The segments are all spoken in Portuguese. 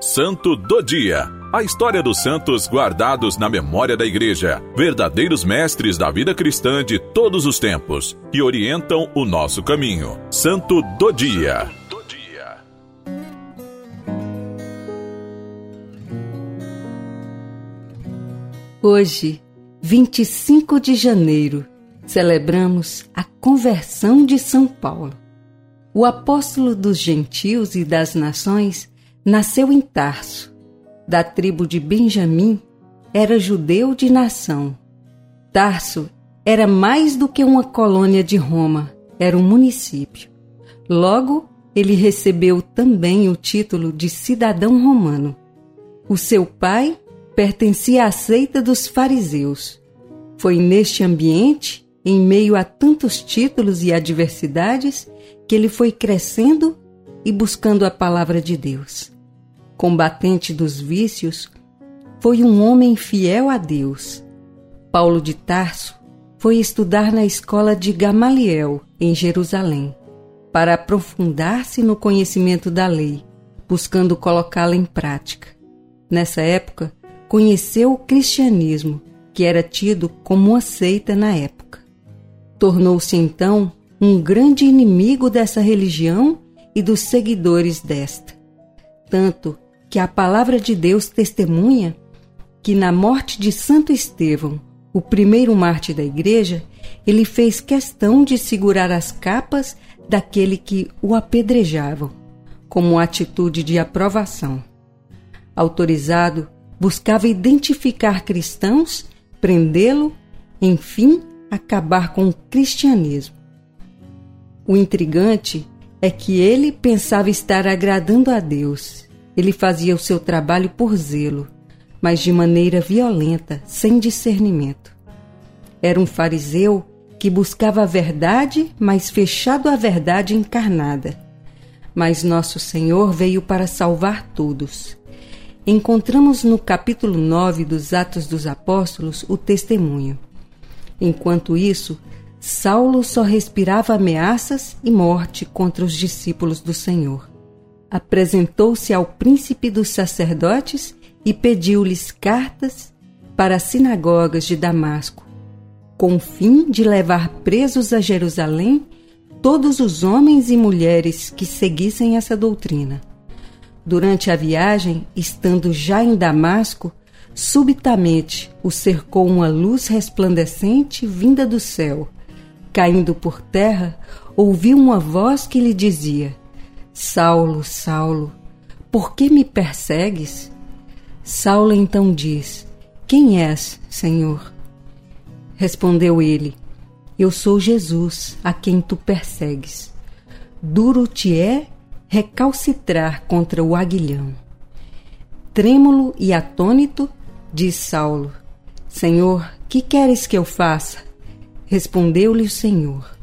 Santo do Dia. A história dos santos guardados na memória da Igreja, verdadeiros mestres da vida cristã de todos os tempos, que orientam o nosso caminho. Santo do Dia. Hoje, 25 de janeiro, celebramos a conversão de São Paulo. O apóstolo dos gentios e das nações nasceu em Tarso, da tribo de Benjamim, era judeu de nação. Tarso era mais do que uma colônia de Roma, era um município. Logo, ele recebeu também o título de cidadão romano. O seu pai pertencia à seita dos fariseus. Foi neste ambiente, em meio a tantos títulos e adversidades, que ele foi crescendo e buscando a palavra de Deus combatente dos vícios, foi um homem fiel a Deus. Paulo de Tarso foi estudar na escola de Gamaliel, em Jerusalém, para aprofundar-se no conhecimento da lei, buscando colocá-la em prática. Nessa época, conheceu o cristianismo, que era tido como uma seita na época. Tornou-se então um grande inimigo dessa religião e dos seguidores desta. Tanto que a palavra de Deus testemunha que na morte de Santo Estevão, o primeiro mártir da igreja, ele fez questão de segurar as capas daquele que o apedrejavam, como atitude de aprovação. Autorizado, buscava identificar cristãos, prendê-lo, enfim, acabar com o cristianismo. O intrigante é que ele pensava estar agradando a Deus ele fazia o seu trabalho por zelo, mas de maneira violenta, sem discernimento. Era um fariseu que buscava a verdade, mas fechado à verdade encarnada. Mas nosso Senhor veio para salvar todos. Encontramos no capítulo 9 dos Atos dos Apóstolos o testemunho. Enquanto isso, Saulo só respirava ameaças e morte contra os discípulos do Senhor apresentou-se ao príncipe dos sacerdotes e pediu-lhes cartas para as sinagogas de Damasco, com o fim de levar presos a Jerusalém todos os homens e mulheres que seguissem essa doutrina. Durante a viagem, estando já em Damasco, subitamente o cercou uma luz resplandecente vinda do céu. Caindo por terra, ouviu uma voz que lhe dizia: Saulo, Saulo, por que me persegues? Saulo então diz: Quem és, Senhor? Respondeu ele: Eu sou Jesus, a quem tu persegues. Duro te é recalcitrar contra o aguilhão. Trêmulo e atônito, diz Saulo: Senhor, que queres que eu faça? Respondeu-lhe o Senhor: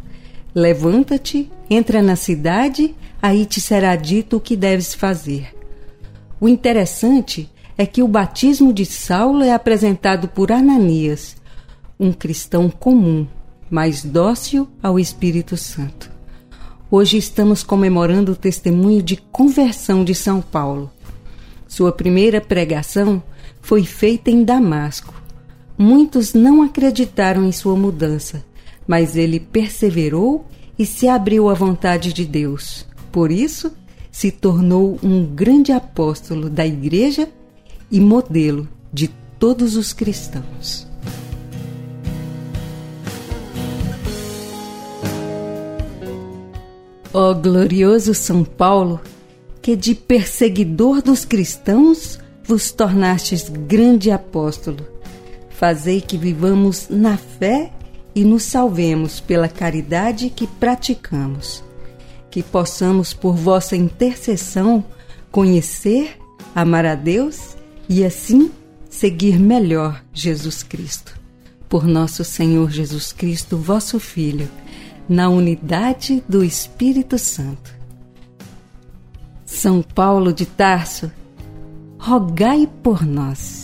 Levanta-te, entra na cidade aí te será dito o que deves fazer. O interessante é que o batismo de Saulo é apresentado por Ananias, um cristão comum, mas dócil ao Espírito Santo. Hoje estamos comemorando o testemunho de conversão de São Paulo. Sua primeira pregação foi feita em Damasco. Muitos não acreditaram em sua mudança, mas ele perseverou e se abriu à vontade de Deus. Por isso, se tornou um grande apóstolo da Igreja e modelo de todos os cristãos. Ó oh, glorioso São Paulo, que de perseguidor dos cristãos vos tornastes grande apóstolo. Fazei que vivamos na fé e nos salvemos pela caridade que praticamos que possamos, por vossa intercessão, conhecer, amar a Deus e assim seguir melhor Jesus Cristo. Por nosso Senhor Jesus Cristo, vosso Filho, na unidade do Espírito Santo. São Paulo de Tarso, rogai por nós.